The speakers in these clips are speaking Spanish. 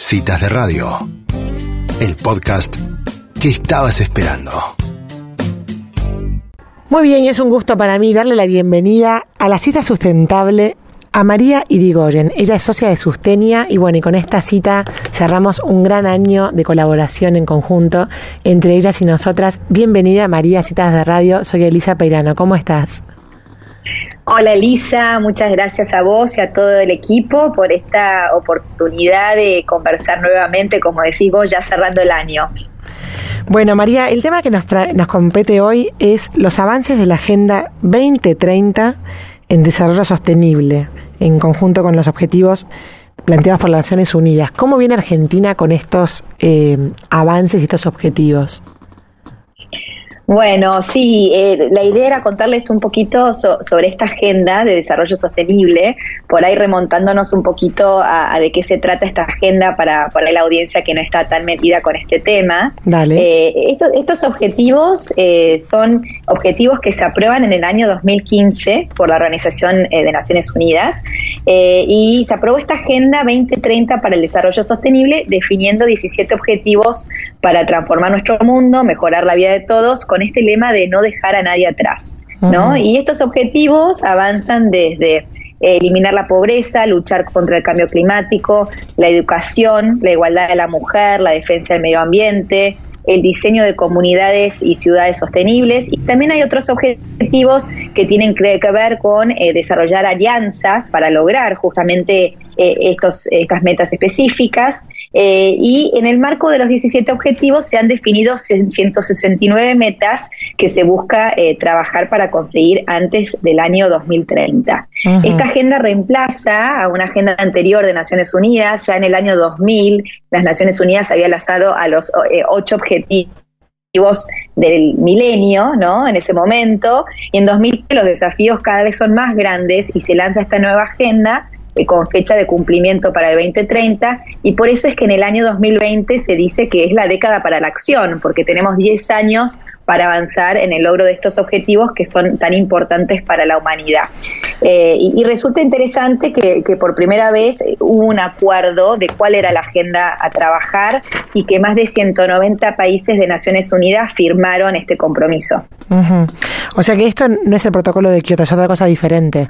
Citas de Radio, el podcast que estabas esperando. Muy bien, es un gusto para mí darle la bienvenida a la cita sustentable a María Irigoyen. Ella es socia de Sustenia y bueno, y con esta cita cerramos un gran año de colaboración en conjunto entre ellas y nosotras. Bienvenida María, Citas de Radio. Soy Elisa Peirano. ¿Cómo estás? Hola Elisa, muchas gracias a vos y a todo el equipo por esta oportunidad de conversar nuevamente, como decís vos, ya cerrando el año. Bueno, María, el tema que nos, nos compete hoy es los avances de la Agenda 2030 en desarrollo sostenible, en conjunto con los objetivos planteados por las Naciones Unidas. ¿Cómo viene Argentina con estos eh, avances y estos objetivos? Bueno, sí, eh, la idea era contarles un poquito sobre esta agenda de desarrollo sostenible, por ahí remontándonos un poquito a, de qué se trata esta agenda para, para, la audiencia que no está tan metida con este tema. Dale. Eh, estos objetivos eh, son objetivos que se aprueban en el año 2015 por la Organización de Naciones Unidas y se aprobó esta agenda 2030 para el desarrollo sostenible definiendo 17 objetivos para transformar nuestro mundo, mejorar la vida de todos, con este lema de no dejar a nadie atrás. ¿no? Y estos objetivos avanzan desde eliminar la pobreza, luchar contra el cambio climático, la educación, la igualdad de la mujer, la defensa del medio ambiente, el diseño de comunidades y ciudades sostenibles y también hay otros objetivos que tienen que ver con eh, desarrollar alianzas para lograr justamente eh, estos, estas metas específicas eh, y en el marco de los 17 objetivos se han definido 169 metas que se busca trabajar para conseguir antes del año 2030. Esta agenda reemplaza a una agenda anterior de Naciones Unidas, ya en el año 2000 las Naciones Unidas había lanzado a los ocho objetivos del milenio, ¿no? En ese momento, y en 2000 los desafíos cada vez son más grandes y se lanza esta nueva agenda eh, con fecha de cumplimiento para el 2030 y por eso es que en el año 2020 se dice que es la década para la acción, porque tenemos 10 años para avanzar en el logro de estos objetivos que son tan importantes para la humanidad. Eh, y, resulta interesante que, por primera vez hubo un acuerdo de cuál era la agenda a trabajar y que más de 190 países de Naciones Unidas firmaron este compromiso. O sea que esto no es el protocolo de Kioto, es otra cosa diferente.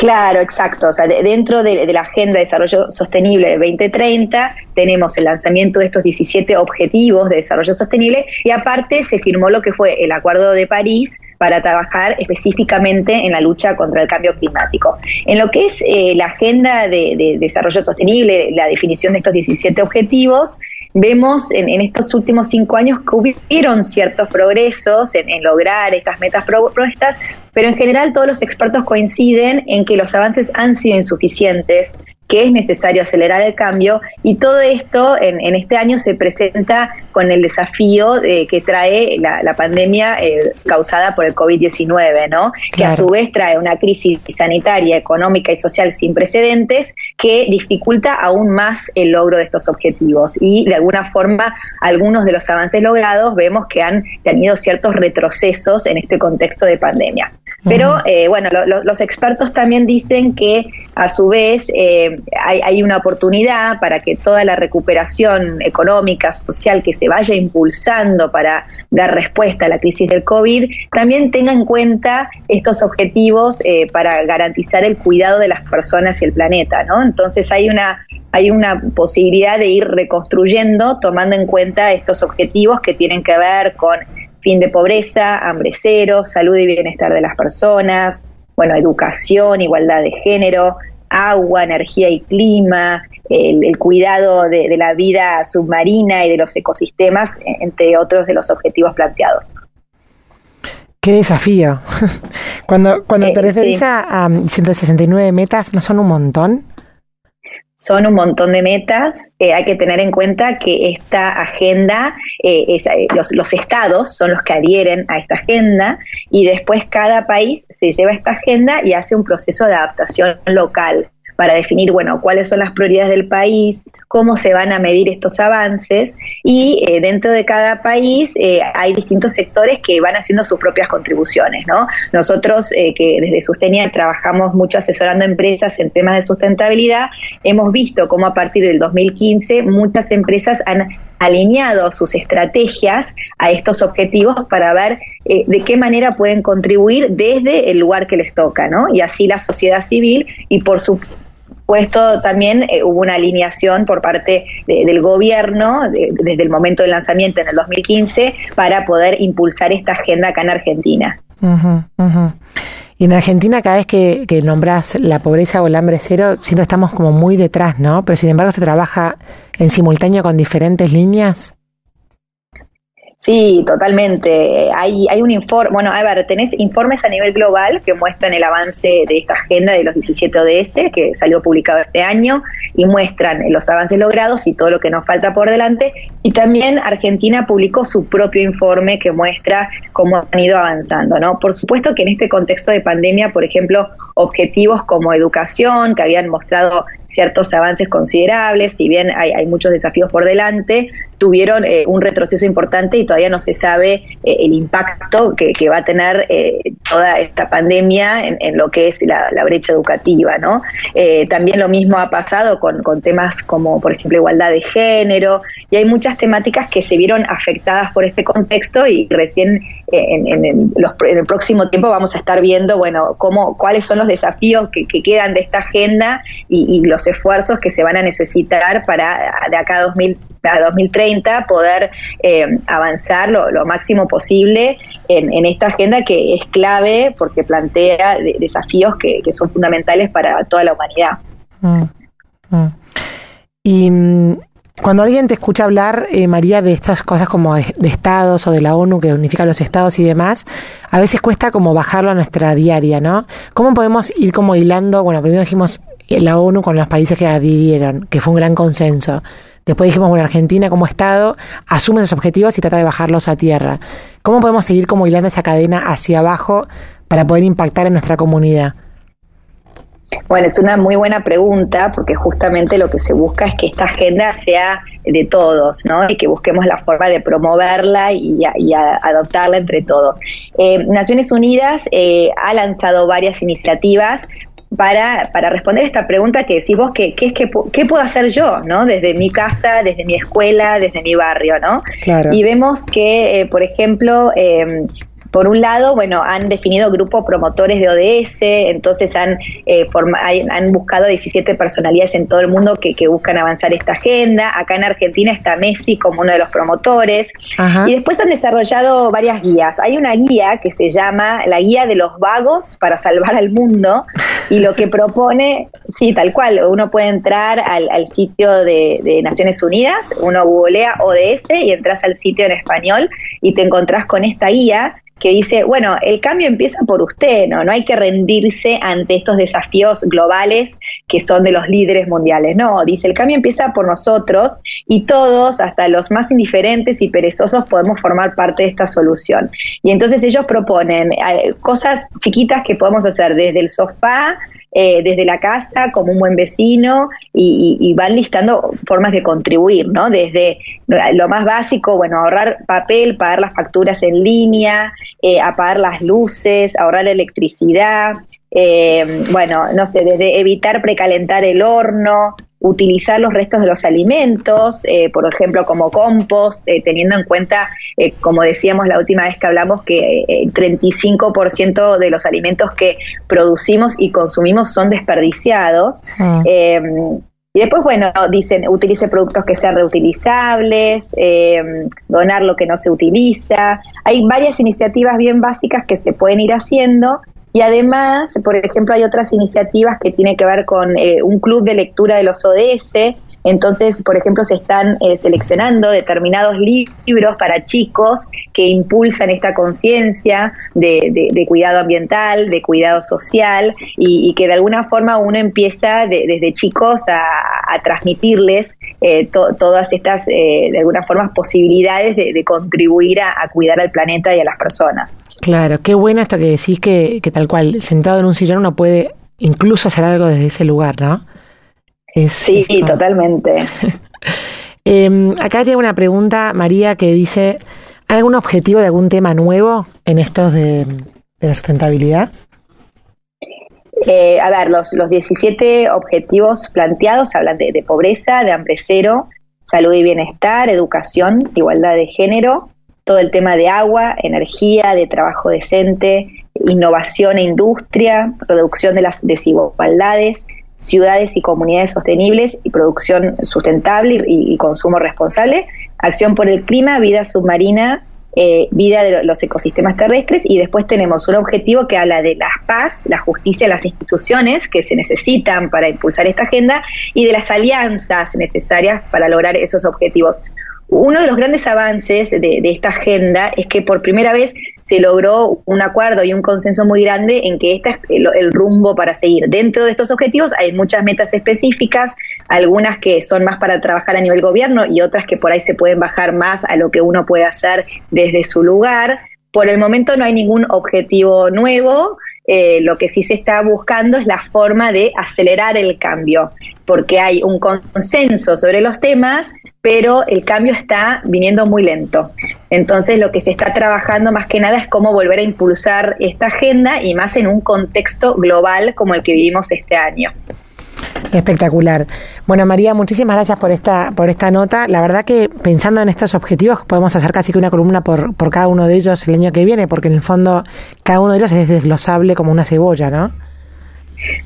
Claro, exacto. O sea, dentro de, la Agenda de Desarrollo Sostenible de 2030 tenemos el lanzamiento de estos 17 objetivos de desarrollo sostenible y aparte se firmó lo que fue el Acuerdo de París para trabajar específicamente en la lucha contra el cambio climático. En lo que es eh, la Agenda de Desarrollo Sostenible, la definición de estos 17 objetivos, vemos en, estos últimos cinco años que hubieron ciertos progresos en, lograr estas metas propuestas, pero en general todos los expertos coinciden en que los avances han sido insuficientes que es necesario acelerar el cambio y todo esto en, este año se presenta con el desafío que trae la, pandemia eh, causada por el COVID-19, ¿no? Que a su vez trae una crisis sanitaria, económica y social sin precedentes que dificulta aún más el logro de estos objetivos y de alguna forma algunos de los avances logrados vemos que han tenido ciertos retrocesos en este contexto de pandemia. Pero eh, bueno, los expertos también dicen que a su vez eh, hay, una oportunidad para que toda la recuperación económica, social que se vaya impulsando para dar respuesta a la crisis del COVID, también tenga en cuenta estos objetivos eh, para garantizar el cuidado de las personas y el planeta, ¿no? Entonces hay una hay una posibilidad de ir reconstruyendo tomando en cuenta estos objetivos que tienen que ver con fin de pobreza, hambre cero, salud y bienestar de las personas, bueno, educación, igualdad de género, agua, energía y clima, el, cuidado de, la vida submarina y de los ecosistemas, entre otros de los objetivos planteados. Qué desafío. cuando cuando eh, te referís a 169 metas, ¿no son un montón? Son un montón de metas. Eh, hay que tener en cuenta que esta agenda, eh, eh, los, estados son los que adhieren a esta agenda y después cada país se lleva esta agenda y hace un proceso de adaptación local. Para definir, bueno, cuáles son las prioridades del país, cómo se van a medir estos avances y eh, dentro de cada país eh, hay distintos sectores que van haciendo sus propias contribuciones, ¿no? Nosotros eh, que desde Sustenia trabajamos mucho asesorando empresas en temas de sustentabilidad, hemos visto cómo a partir del 2015 muchas empresas han alineado sus estrategias a estos objetivos para ver de qué manera pueden contribuir desde el lugar que les toca, ¿no? Y así la sociedad civil y por supuesto también eh, hubo una alineación por parte del gobierno desde el momento del lanzamiento en el 2015 para poder impulsar esta agenda acá en Argentina. Y en Argentina cada vez que nombras la pobreza o el hambre cero, siento que estamos como muy detrás, ¿no? Pero sin embargo se trabaja en simultáneo con diferentes líneas. Sí, totalmente. Hay, hay un informe, bueno, a ver, tenés informes a nivel global que muestran el avance de esta agenda de los 17 ODS, que salió publicado este año, y muestran los avances logrados y todo lo que nos falta por delante. Y también Argentina publicó su propio informe que muestra cómo han ido avanzando, ¿no? Por supuesto que en este contexto de pandemia, por ejemplo, objetivos como educación, que habían mostrado ciertos avances considerables, si bien hay, muchos desafíos por delante, tuvieron eh, un retroceso importante y todavía no se sabe eh, el impacto que, va a tener eh, toda esta pandemia en, lo que es la, brecha educativa, ¿no? también lo mismo ha pasado con, temas como, por ejemplo, igualdad de género, y hay muchas temáticas que se vieron afectadas por este contexto y recién en, el próximo tiempo vamos a estar viendo, bueno, cómo, cuáles son los desafíos que, quedan de esta agenda y, los esfuerzos que se van a necesitar para de acá a 2000 a 2030 poder eh, avanzar lo, máximo posible en, esta agenda que es clave porque plantea desafíos que, son fundamentales para toda la humanidad. Mm, mm. Y mm, cuando alguien te escucha hablar, eh, María, de estas cosas como de, estados o de la ONU que unifica los estados y demás, a veces cuesta como bajarlo a nuestra diaria, ¿no? ¿Cómo podemos ir como hilando? Bueno, primero dijimos la ONU con los países que adhirieron, que fue un gran consenso. Después dijimos, bueno, Argentina como Estado asume esos objetivos y trata de bajarlos a tierra. ¿Cómo podemos seguir como hilando esa cadena hacia abajo para poder impactar en nuestra comunidad? Bueno, es una muy buena pregunta porque justamente lo que se busca es que esta agenda sea de todos, ¿no? Y que busquemos la forma de promoverla y, adoptarla entre todos. Eh, Naciones Unidas eh, ha lanzado varias iniciativas para, para responder esta pregunta que decís vos, que, es que, ¿qué puedo hacer yo, no? Desde mi casa, desde mi escuela, desde mi barrio, ¿no? Y vemos que, eh, por ejemplo, eh, por un lado, bueno, han definido grupos promotores de ODS, entonces han, eh, han buscado 17 personalidades en todo el mundo que, buscan avanzar esta agenda. Acá en Argentina está Messi como uno de los promotores. Y después han desarrollado varias guías. Hay una guía que se llama la Guía de los Vagos para Salvar al Mundo y lo que propone, sí, tal cual, uno puede entrar al, sitio de, de Naciones Unidas, uno googlea ODS y entras al sitio en español y te encontrás con esta guía que dice, bueno, el cambio empieza por usted, ¿no? No hay que rendirse ante estos desafíos globales que son de los líderes mundiales. No, dice, el cambio empieza por nosotros y todos, hasta los más indiferentes y perezosos, podemos formar parte de esta solución. Y entonces ellos proponen eh, cosas chiquitas que podemos hacer desde el sofá, eh, desde la casa como un buen vecino y, van listando formas de contribuir, ¿no? Desde lo más básico, bueno, ahorrar papel, pagar las facturas en línea, eh, apagar las luces, ahorrar electricidad, eh, bueno, no sé, desde evitar precalentar el horno, utilizar los restos de los alimentos, eh, por ejemplo, como compost, eh, teniendo en cuenta, eh, como decíamos la última vez que hablamos, que el 35% de los alimentos que producimos y consumimos son desperdiciados. Ah. Y después, bueno, dicen, utilice productos que sean reutilizables, donar lo que no se utiliza. Hay varias iniciativas bien básicas que se pueden ir haciendo y además, por ejemplo, hay otras iniciativas que tienen que ver con eh, un club de lectura de los ODS, entonces, por ejemplo, se están eh, seleccionando determinados libros para chicos que impulsan esta conciencia de, cuidado ambiental, de cuidado social y, que de alguna forma uno empieza desde chicos a, transmitirles eh, todas estas, eh, de alguna forma, posibilidades de, contribuir a, cuidar al planeta y a las personas. Claro, qué bueno esto que decís que, que tal cual, sentado en un sillón uno puede incluso hacer algo desde ese lugar, ¿no? sí, totalmente. Em, acá llega una pregunta, María, que dice, ¿hay algún objetivo de algún tema nuevo en estos de, la sustentabilidad? Eh, a ver, los, los 17 objetivos planteados hablan de, pobreza, de hambre cero, salud y bienestar, educación, igualdad de género, todo el tema de agua, energía, de trabajo decente, innovación e industria, reducción de las desigualdades, ciudades y comunidades sostenibles y producción sustentable y, consumo responsable, acción por el clima, vida submarina, eh, vida de los ecosistemas terrestres y después tenemos un objetivo que habla de la paz, la justicia, las instituciones que se necesitan para impulsar esta agenda y de las alianzas necesarias para lograr esos objetivos. Uno de los grandes avances de, esta agenda es que por primera vez se logró un acuerdo y un consenso muy grande en que este es el, rumbo para seguir. Dentro de estos objetivos hay muchas metas específicas, algunas que son más para trabajar a nivel gobierno y otras que por ahí se pueden bajar más a lo que uno puede hacer desde su lugar. Por el momento no hay ningún objetivo nuevo, eh, lo que sí se está buscando es la forma de acelerar el cambio, porque hay un consenso sobre los temas, pero el cambio está viniendo muy lento. Entonces lo que se está trabajando más que nada es cómo volver a impulsar esta agenda y más en un contexto global como el que vivimos este año. Espectacular. Bueno, María, muchísimas gracias por esta, por esta nota. La verdad que pensando en estos objetivos podemos hacer casi que una columna por, por cada uno de ellos el año que viene, porque en el fondo cada uno de ellos es desglosable como una cebolla, ¿no?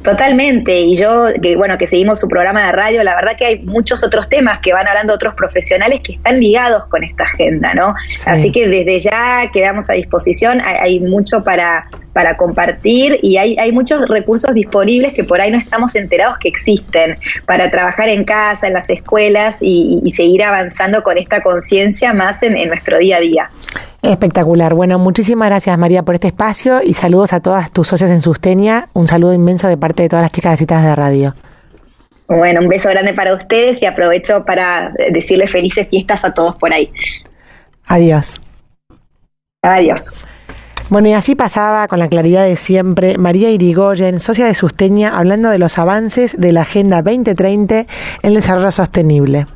Totalmente, y yo, que bueno, que seguimos su programa de radio, la verdad que hay muchos otros temas que van hablando otros profesionales que están ligados con esta agenda, ¿no? Así que desde ya quedamos a disposición, hay, mucho para, para compartir y hay, hay muchos recursos disponibles que por ahí no estamos enterados que existen para trabajar en casa, en las escuelas y, seguir avanzando con esta conciencia más en nuestro día a día. Espectacular. Bueno, muchísimas gracias María por este espacio y saludos a todas tus socias en Sustenia. Un saludo inmenso de parte de todas las chicas de citas de radio. Bueno, un beso grande para ustedes y aprovecho para decirles felices fiestas a todos por ahí. Adiós. Adiós. Bueno, y así pasaba con la claridad de siempre María Irigoyen, socia de Sustenia, hablando de los avances de la Agenda 2030 en el desarrollo sostenible.